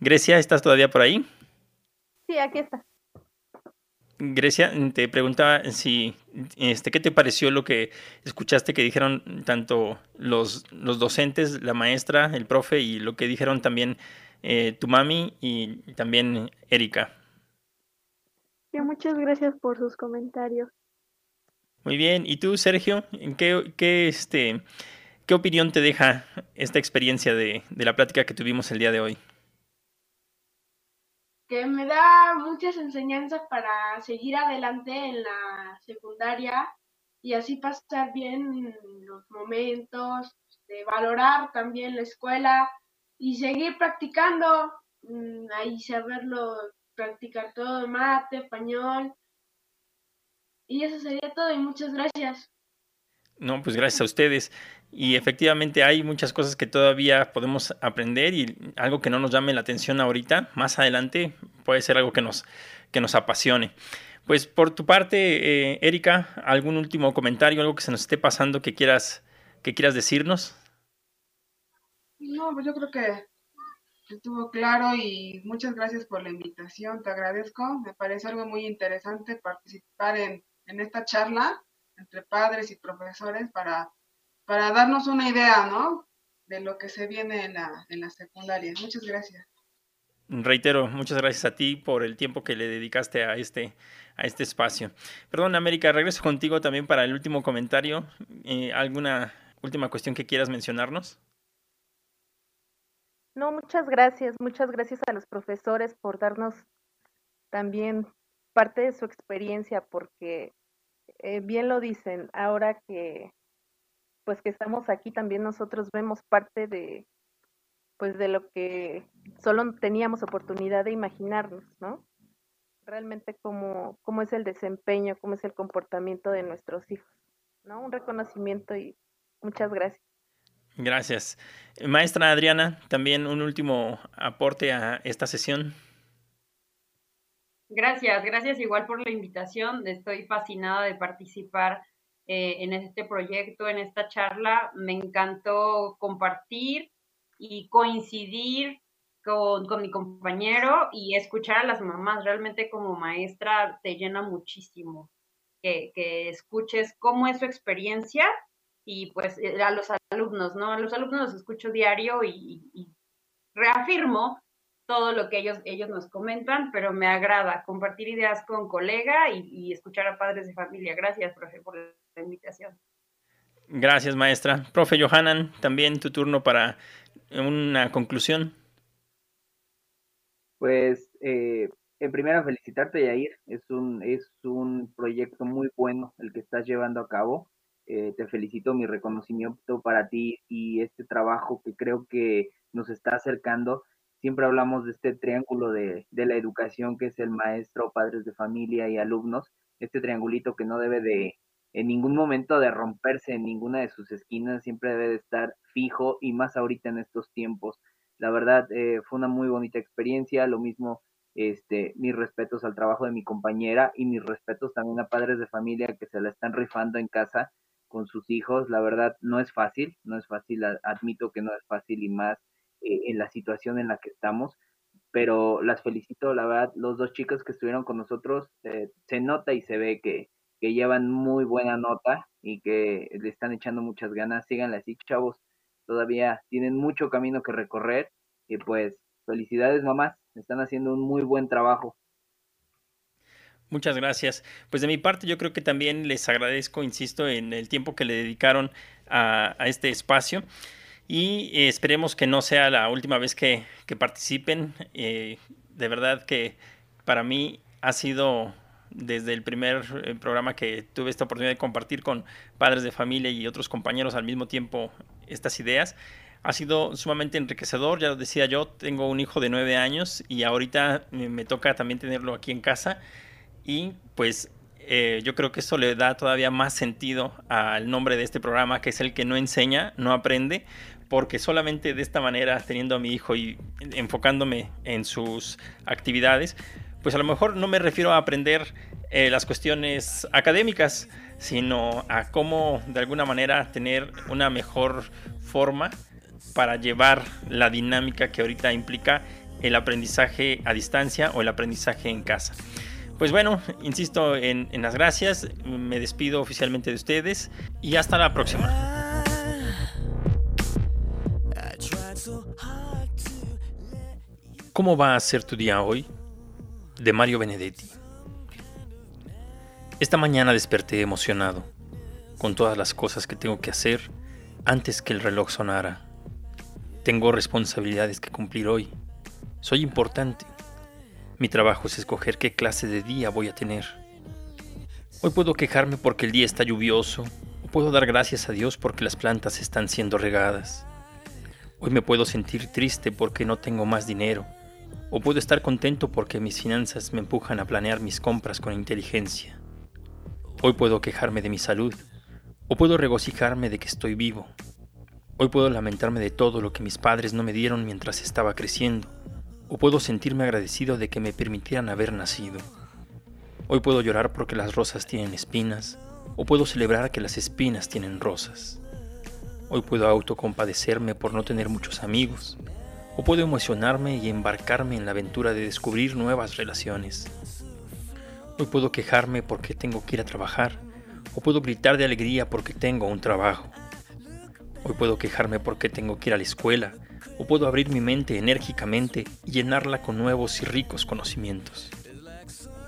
Grecia, ¿estás todavía por ahí? Sí, aquí está. Grecia, te preguntaba si, este, ¿qué te pareció lo que escuchaste que dijeron tanto los, los docentes, la maestra, el profe y lo que dijeron también eh, tu mami y también Erika? Sí, muchas gracias por sus comentarios. Muy bien. ¿Y tú, Sergio? ¿Qué, qué, este, qué opinión te deja esta experiencia de, de la plática que tuvimos el día de hoy? Que me da muchas enseñanzas para seguir adelante en la secundaria y así pasar bien los momentos, de valorar también la escuela y seguir practicando, mm, ahí saberlo, practicar todo, mate, español, y eso sería todo y muchas gracias. No, pues gracias a ustedes. Y efectivamente hay muchas cosas que todavía podemos aprender y algo que no nos llame la atención ahorita, más adelante puede ser algo que nos, que nos apasione. Pues por tu parte, eh, Erika, ¿algún último comentario, algo que se nos esté pasando que quieras, que quieras decirnos? No, pues yo creo que estuvo claro y muchas gracias por la invitación, te agradezco. Me parece algo muy interesante participar en en esta charla entre padres y profesores para, para darnos una idea, ¿no? De lo que se viene en la, en la secundaria. Muchas gracias. reitero, muchas gracias a ti por el tiempo que le dedicaste a este, a este espacio. Perdón, América, regreso contigo también para el último comentario. Eh, ¿Alguna última cuestión que quieras mencionarnos? No, muchas gracias, muchas gracias a los profesores por darnos también parte de su experiencia, porque eh, bien lo dicen, ahora que pues que estamos aquí también nosotros vemos parte de pues de lo que solo teníamos oportunidad de imaginarnos, ¿no? Realmente cómo, cómo es el desempeño, cómo es el comportamiento de nuestros hijos, ¿no? Un reconocimiento y muchas gracias. Gracias. Maestra Adriana, también un último aporte a esta sesión. Gracias, gracias igual por la invitación. Estoy fascinada de participar eh, en este proyecto, en esta charla. Me encantó compartir y coincidir con, con, mi compañero y escuchar a las mamás. Realmente como maestra te llena muchísimo que, que escuches cómo es su experiencia y pues eh, a los alumnos, ¿no? A los alumnos los escucho diario y, reafirmo todo lo que ellos, ellos nos comentan, pero me agrada compartir ideas con colega y, escuchar a padres de familia. Gracias, profe, por la invitación. Gracias, maestra. Profe Johanan, también tu turno para una conclusión. Pues, eh, en primera, felicitarte, Yair. Es un, es un proyecto muy bueno el que estás llevando a cabo. Eh, te felicito, mi reconocimiento para ti y este trabajo que creo que nos está acercando. Siempre hablamos de este triángulo de, de la educación que es el maestro, padres de familia y alumnos, este triangulito que no debe de en ningún momento de romperse en ninguna de sus esquinas, siempre debe de estar fijo y más ahorita en estos tiempos. La verdad, eh, fue una muy bonita experiencia, lo mismo este, mis respetos al trabajo de mi compañera y mis respetos también a padres de familia que se la están rifando en casa con sus hijos. La verdad, no es fácil, no es fácil, admito que no es fácil y más eh, en la situación en la que estamos, pero las felicito, la verdad, los dos chicos que estuvieron con nosotros, eh, se nota y se ve que, que llevan muy buena nota y que le están echando muchas ganas. Síganle así, chavos, todavía tienen mucho camino que recorrer y pues felicidades mamás, están haciendo un muy buen trabajo. Muchas gracias. Pues de mi parte yo creo que también les agradezco, insisto, en el tiempo que le dedicaron a, este espacio y eh, esperemos que no sea la última vez que, participen. Eh, de verdad que para mí ha sido desde el primer eh, programa que tuve esta oportunidad de compartir con padres de familia y otros compañeros al mismo tiempo estas ideas. Ha sido sumamente enriquecedor, ya lo decía yo, tengo un hijo de nueve años y ahorita me toca también tenerlo aquí en casa y pues eh, yo creo que eso le da todavía más sentido al nombre de este programa, que es el que no enseña, no aprende, porque solamente de esta manera, teniendo a mi hijo y enfocándome en sus actividades, pues a lo mejor no me refiero a aprender eh, las cuestiones académicas, sino a cómo de alguna manera tener una mejor forma para llevar la dinámica que ahorita implica el aprendizaje a distancia o el aprendizaje en casa. Pues bueno, insisto en, las gracias, me despido oficialmente de ustedes y hasta la próxima. ¿Cómo va a ser tu día hoy? De Mario Benedetti. Esta mañana desperté emocionado, con todas las cosas que tengo que hacer antes que el reloj sonara. Tengo responsabilidades que cumplir hoy. Soy importante. Mi trabajo es escoger qué clase de día voy a tener. Hoy puedo quejarme porque el día está lluvioso, o puedo dar gracias a Dios porque las plantas están siendo regadas. Hoy me puedo sentir triste porque no tengo más dinero, o puedo estar contento porque mis finanzas me empujan a planear mis compras con inteligencia. Hoy puedo quejarme de mi salud, o puedo regocijarme de que estoy vivo. Hoy puedo lamentarme de todo lo que mis padres no me dieron mientras estaba creciendo o puedo sentirme agradecido de que me permitieran haber nacido. Hoy puedo llorar porque las rosas tienen espinas, o puedo celebrar que las espinas tienen rosas. Hoy puedo autocompadecerme por no tener muchos amigos, o puedo emocionarme y embarcarme en la aventura de descubrir nuevas relaciones. Hoy puedo quejarme porque tengo que ir a trabajar, o puedo gritar de alegría porque tengo un trabajo. Hoy puedo quejarme porque tengo que ir a la escuela, o puedo abrir mi mente enérgicamente y llenarla con nuevos y ricos conocimientos.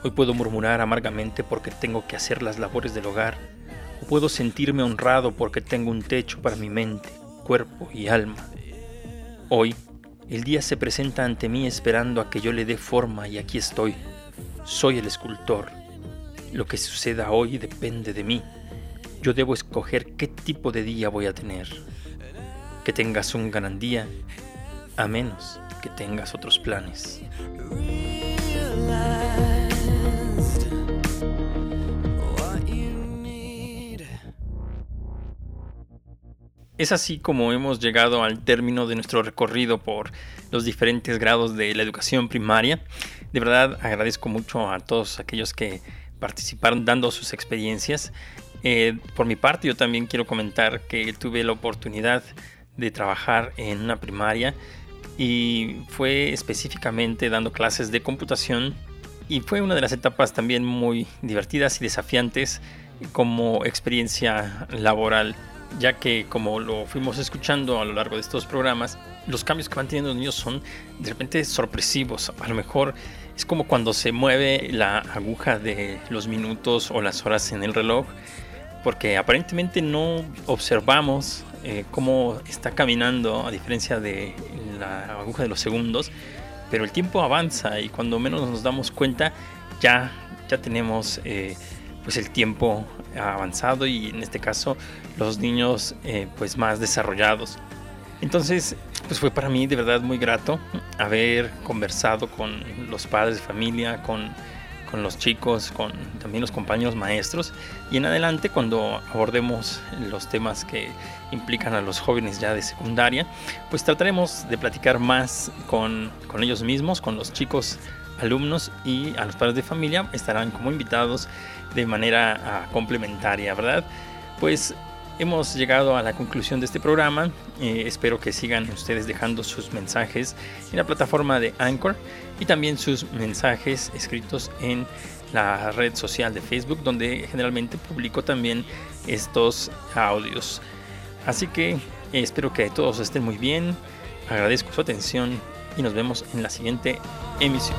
Hoy puedo murmurar amargamente porque tengo que hacer las labores del hogar, o puedo sentirme honrado porque tengo un techo para mi mente, cuerpo y alma. Hoy, el día se presenta ante mí esperando a que yo le dé forma y aquí estoy. Soy el escultor. Lo que suceda hoy depende de mí. Yo debo escoger qué tipo de día voy a tener. Que tengas un gran día, a menos que tengas otros planes. Es así como hemos llegado al término de nuestro recorrido por los diferentes grados de la educación primaria. De verdad agradezco mucho a todos aquellos que participaron dando sus experiencias. Eh, por mi parte yo también quiero comentar que tuve la oportunidad de trabajar en una primaria y fue específicamente dando clases de computación y fue una de las etapas también muy divertidas y desafiantes como experiencia laboral ya que como lo fuimos escuchando a lo largo de estos programas, los cambios que van teniendo los niños son de repente sorpresivos. A lo mejor es como cuando se mueve la aguja de los minutos o las horas en el reloj, porque aparentemente no observamos eh, cómo está caminando a diferencia de la aguja de los segundos, pero el tiempo avanza y cuando menos nos damos cuenta ya, ya tenemos... Eh, pues el tiempo avanzado y en este caso los niños eh, pues más desarrollados. Entonces pues fue para mí de verdad muy grato haber conversado con los padres de familia, con, con los chicos, con también los compañeros maestros y en adelante cuando abordemos los temas que implican a los jóvenes ya de secundaria, pues trataremos de platicar más con, con ellos mismos, con los chicos alumnos y a los padres de familia estarán como invitados de manera ah, complementaria, ¿verdad? Pues hemos llegado a la conclusión de este programa. Eh, espero que sigan ustedes dejando sus mensajes en la plataforma de Anchor y también sus mensajes escritos en la red social de Facebook, donde generalmente publico también estos audios. Así que eh, espero que todos estén muy bien. Agradezco su atención y nos vemos en la siguiente emisión.